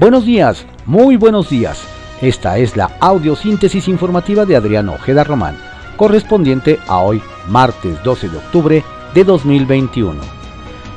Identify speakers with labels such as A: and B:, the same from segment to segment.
A: Buenos días, muy buenos días. Esta es la audiosíntesis informativa de Adriano Ojeda Román, correspondiente a hoy, martes 12 de octubre de 2021.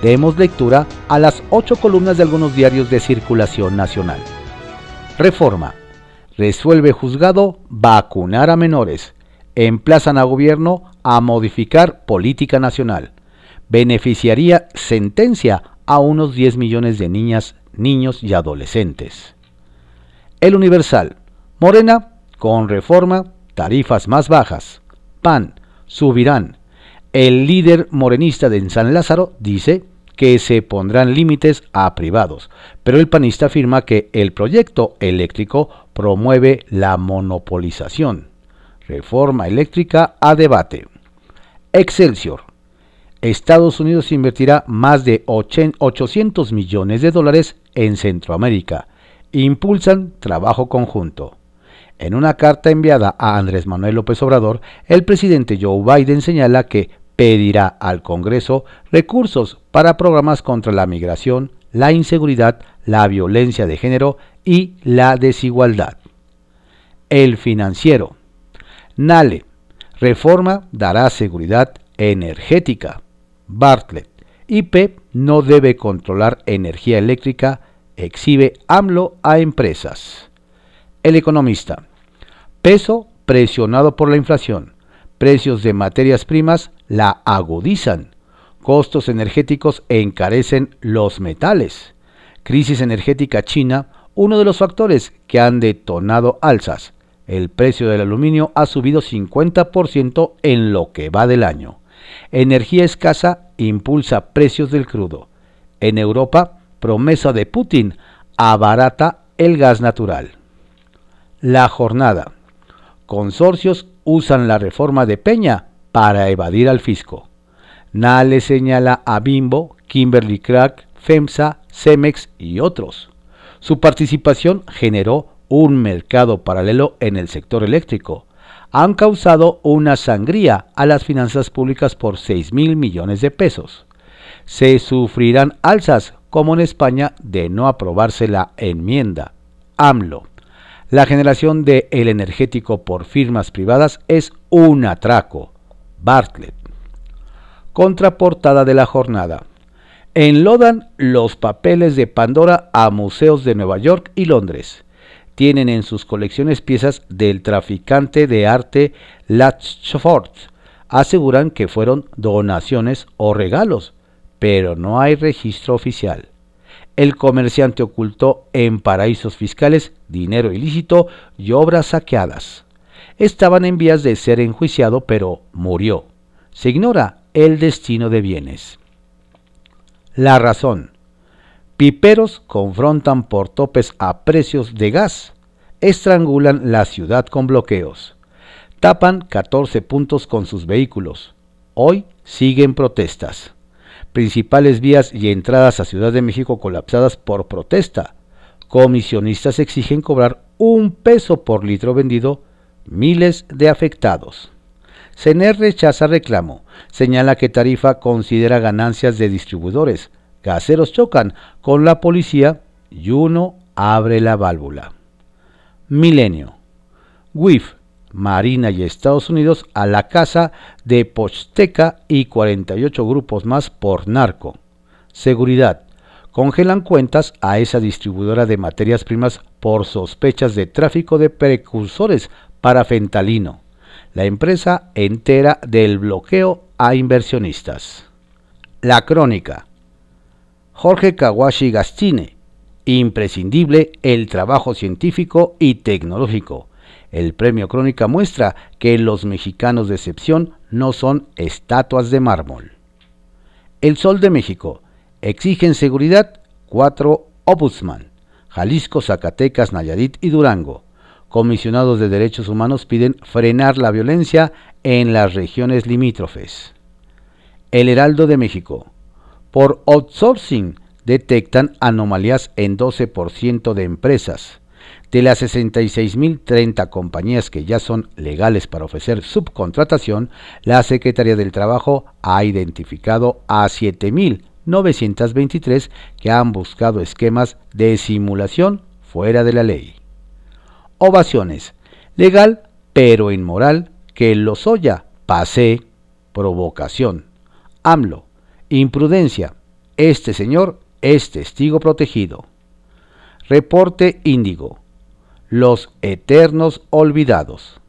A: Demos lectura a las ocho columnas de algunos diarios de circulación nacional. Reforma. Resuelve juzgado vacunar a menores. Emplazan a gobierno a modificar política nacional. Beneficiaría sentencia a unos 10 millones de niñas niños y adolescentes. El Universal. Morena, con reforma, tarifas más bajas. PAN, subirán. El líder morenista de San Lázaro dice que se pondrán límites a privados, pero el panista afirma que el proyecto eléctrico promueve la monopolización. Reforma eléctrica a debate. Excelsior. Estados Unidos invertirá más de 800 millones de dólares en Centroamérica. Impulsan trabajo conjunto. En una carta enviada a Andrés Manuel López Obrador, el presidente Joe Biden señala que pedirá al Congreso recursos para programas contra la migración, la inseguridad, la violencia de género y la desigualdad. El financiero. Nale. Reforma dará seguridad energética. Bartlett. IP no debe controlar energía eléctrica, exhibe AMLO a empresas. El economista. Peso presionado por la inflación. Precios de materias primas la agudizan. Costos energéticos encarecen los metales. Crisis energética china, uno de los factores que han detonado alzas. El precio del aluminio ha subido 50% en lo que va del año. Energía escasa impulsa precios del crudo. En Europa, promesa de Putin abarata el gas natural. La jornada. Consorcios usan la reforma de Peña para evadir al fisco. Nale señala a Bimbo, Kimberly Crack, FEMSA, Cemex y otros. Su participación generó un mercado paralelo en el sector eléctrico, han causado una sangría a las finanzas públicas por 6 mil millones de pesos. Se sufrirán alzas, como en España, de no aprobarse la enmienda. AMLO. La generación de el energético por firmas privadas es un atraco. Bartlett. Contraportada de la jornada. Enlodan los papeles de Pandora a museos de Nueva York y Londres tienen en sus colecciones piezas del traficante de arte Latchford. Aseguran que fueron donaciones o regalos, pero no hay registro oficial. El comerciante ocultó en paraísos fiscales dinero ilícito y obras saqueadas. Estaban en vías de ser enjuiciado, pero murió. Se ignora el destino de bienes. La razón. Piperos confrontan por topes a precios de gas. Estrangulan la ciudad con bloqueos. Tapan 14 puntos con sus vehículos. Hoy siguen protestas. Principales vías y entradas a Ciudad de México colapsadas por protesta. Comisionistas exigen cobrar un peso por litro vendido. Miles de afectados. CENER rechaza reclamo. Señala que Tarifa considera ganancias de distribuidores Caseros chocan con la policía y uno abre la válvula. Milenio. WIF, Marina y Estados Unidos a la casa de Posteca y 48 grupos más por narco. Seguridad. Congelan cuentas a esa distribuidora de materias primas por sospechas de tráfico de precursores para fentalino. La empresa entera del bloqueo a inversionistas. La crónica. Jorge Kawashi Gastine. Imprescindible el trabajo científico y tecnológico. El premio Crónica muestra que los mexicanos de excepción no son estatuas de mármol. El Sol de México. Exigen seguridad cuatro Obusman. Jalisco, Zacatecas, Nayarit y Durango. Comisionados de Derechos Humanos piden frenar la violencia en las regiones limítrofes. El Heraldo de México. Por outsourcing detectan anomalías en 12% de empresas. De las 66.030 compañías que ya son legales para ofrecer subcontratación, la Secretaría del Trabajo ha identificado a 7.000 923 que han buscado esquemas de simulación fuera de la ley. Ovaciones. Legal pero inmoral que Lozoya pase provocación. AMLO. Imprudencia. Este señor es testigo protegido. Reporte Índigo. Los eternos olvidados.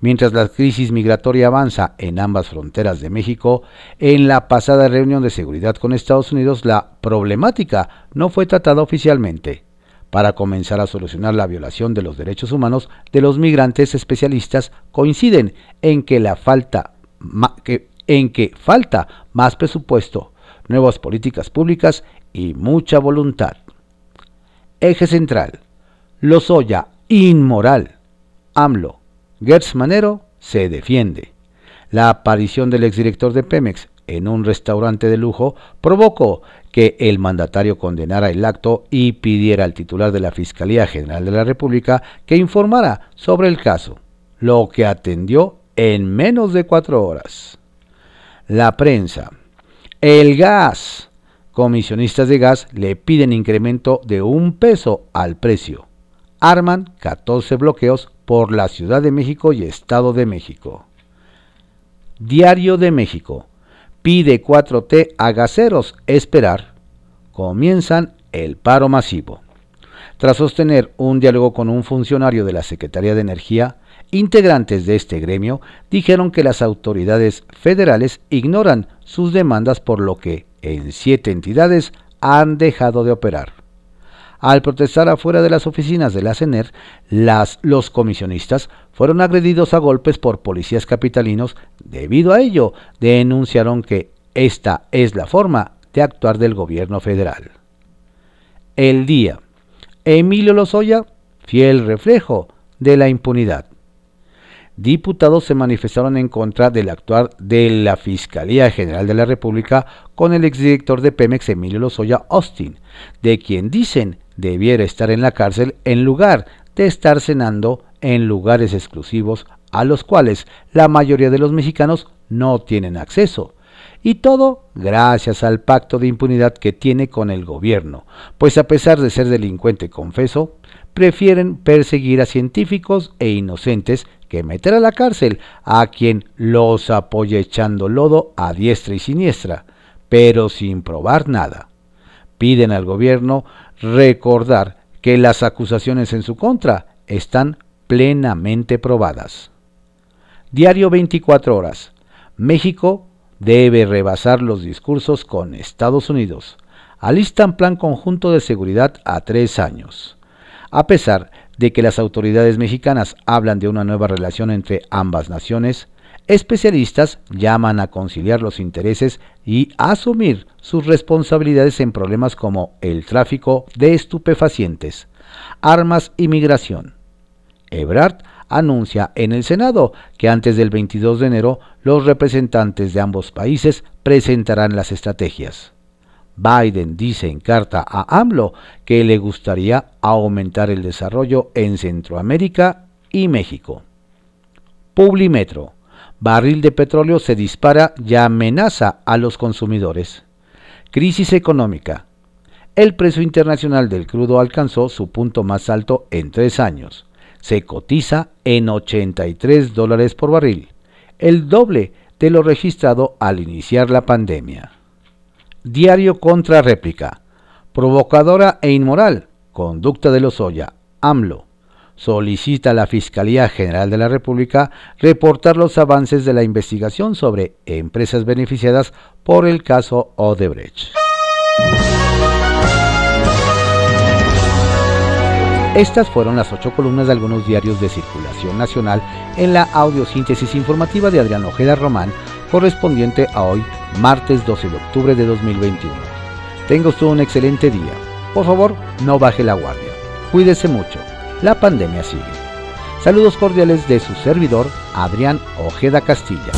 A: Mientras la crisis migratoria avanza en ambas fronteras de México, en la pasada reunión de seguridad con Estados Unidos la problemática no fue tratada oficialmente. Para comenzar a solucionar la violación de los derechos humanos de los migrantes especialistas coinciden en que, la falta, en que falta más presupuesto, nuevas políticas públicas y mucha voluntad. Eje central. Lozoya, inmoral. AMLO, Gertz Manero se defiende. La aparición del exdirector de Pemex en un restaurante de lujo provocó que el mandatario condenara el acto y pidiera al titular de la Fiscalía General de la República que informara sobre el caso, lo que atendió en menos de cuatro horas. La prensa. El gas. Comisionistas de gas le piden incremento de un peso al precio. Arman 14 bloqueos por la Ciudad de México y Estado de México. Diario de México. Pide 4T a gaseros esperar. Comienzan el paro masivo. Tras sostener un diálogo con un funcionario de la Secretaría de Energía, integrantes de este gremio dijeron que las autoridades federales ignoran sus demandas por lo que en siete entidades han dejado de operar. Al protestar afuera de las oficinas de la CENER, las, los comisionistas fueron agredidos a golpes por policías capitalinos. Debido a ello, denunciaron que esta es la forma de actuar del gobierno federal. El día. Emilio Lozoya, fiel reflejo de la impunidad. Diputados se manifestaron en contra del actuar de la Fiscalía General de la República con el exdirector de Pemex, Emilio Lozoya Austin, de quien dicen debiera estar en la cárcel en lugar de estar cenando en lugares exclusivos a los cuales la mayoría de los mexicanos no tienen acceso. Y todo gracias al pacto de impunidad que tiene con el gobierno, pues a pesar de ser delincuente confeso, prefieren perseguir a científicos e inocentes que meter a la cárcel a quien los apoya echando lodo a diestra y siniestra, pero sin probar nada. Piden al gobierno recordar que las acusaciones en su contra están plenamente probadas. Diario 24 horas. México debe rebasar los discursos con Estados Unidos. Alistan plan conjunto de seguridad a tres años. A pesar de que las autoridades mexicanas hablan de una nueva relación entre ambas naciones, especialistas llaman a conciliar los intereses y asumir sus responsabilidades en problemas como el tráfico de estupefacientes, armas y migración. Ebrard anuncia en el Senado que antes del 22 de enero los representantes de ambos países presentarán las estrategias. Biden dice en carta a AMLO que le gustaría aumentar el desarrollo en Centroamérica y México. Publimetro barril de petróleo se dispara y amenaza a los consumidores. Crisis económica. El precio internacional del crudo alcanzó su punto más alto en tres años. Se cotiza en 83 dólares por barril, el doble de lo registrado al iniciar la pandemia. Diario contra réplica. Provocadora e inmoral. Conducta de Lozoya. AMLO solicita a la Fiscalía General de la República reportar los avances de la investigación sobre empresas beneficiadas por el caso Odebrecht. Estas fueron las ocho columnas de algunos diarios de circulación nacional en la audiosíntesis informativa de Adrián Ojeda Román, correspondiente a hoy, martes 12 de octubre de 2021. Tenga usted un excelente día. Por favor, no baje la guardia. Cuídese mucho la pandemia sigue. Saludos cordiales de su servidor, Adrián Ojeda Castilla.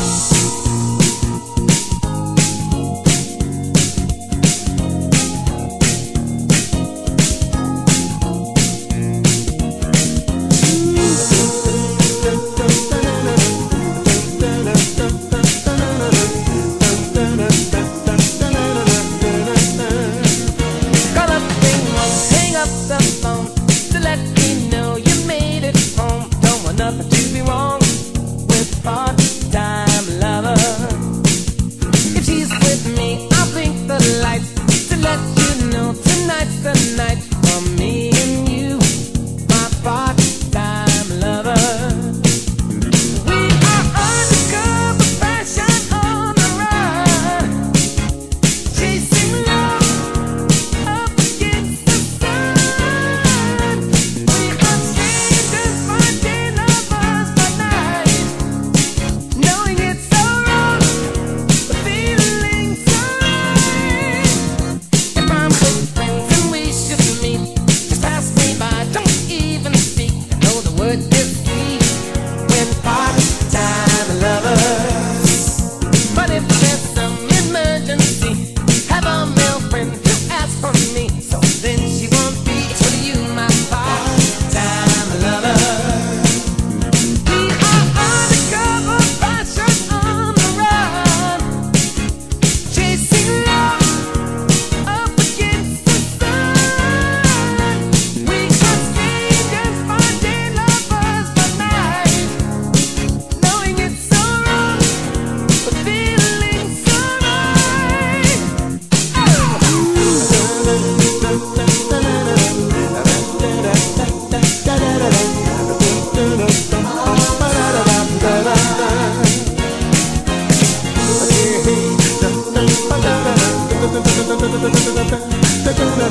B: da da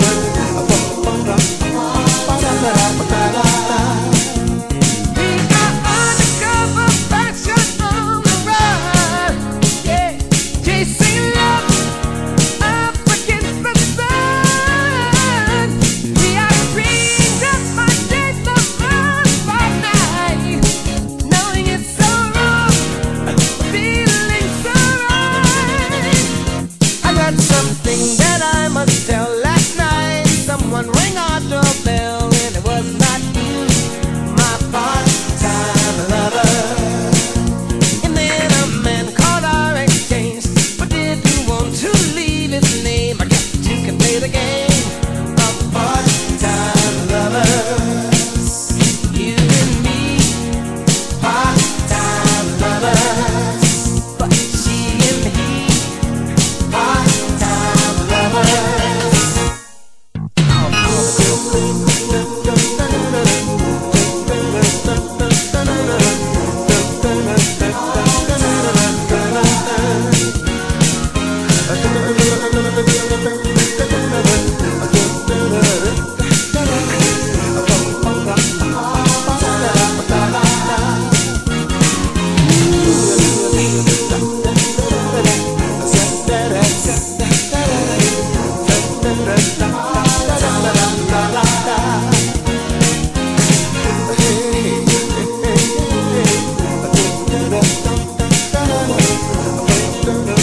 B: circle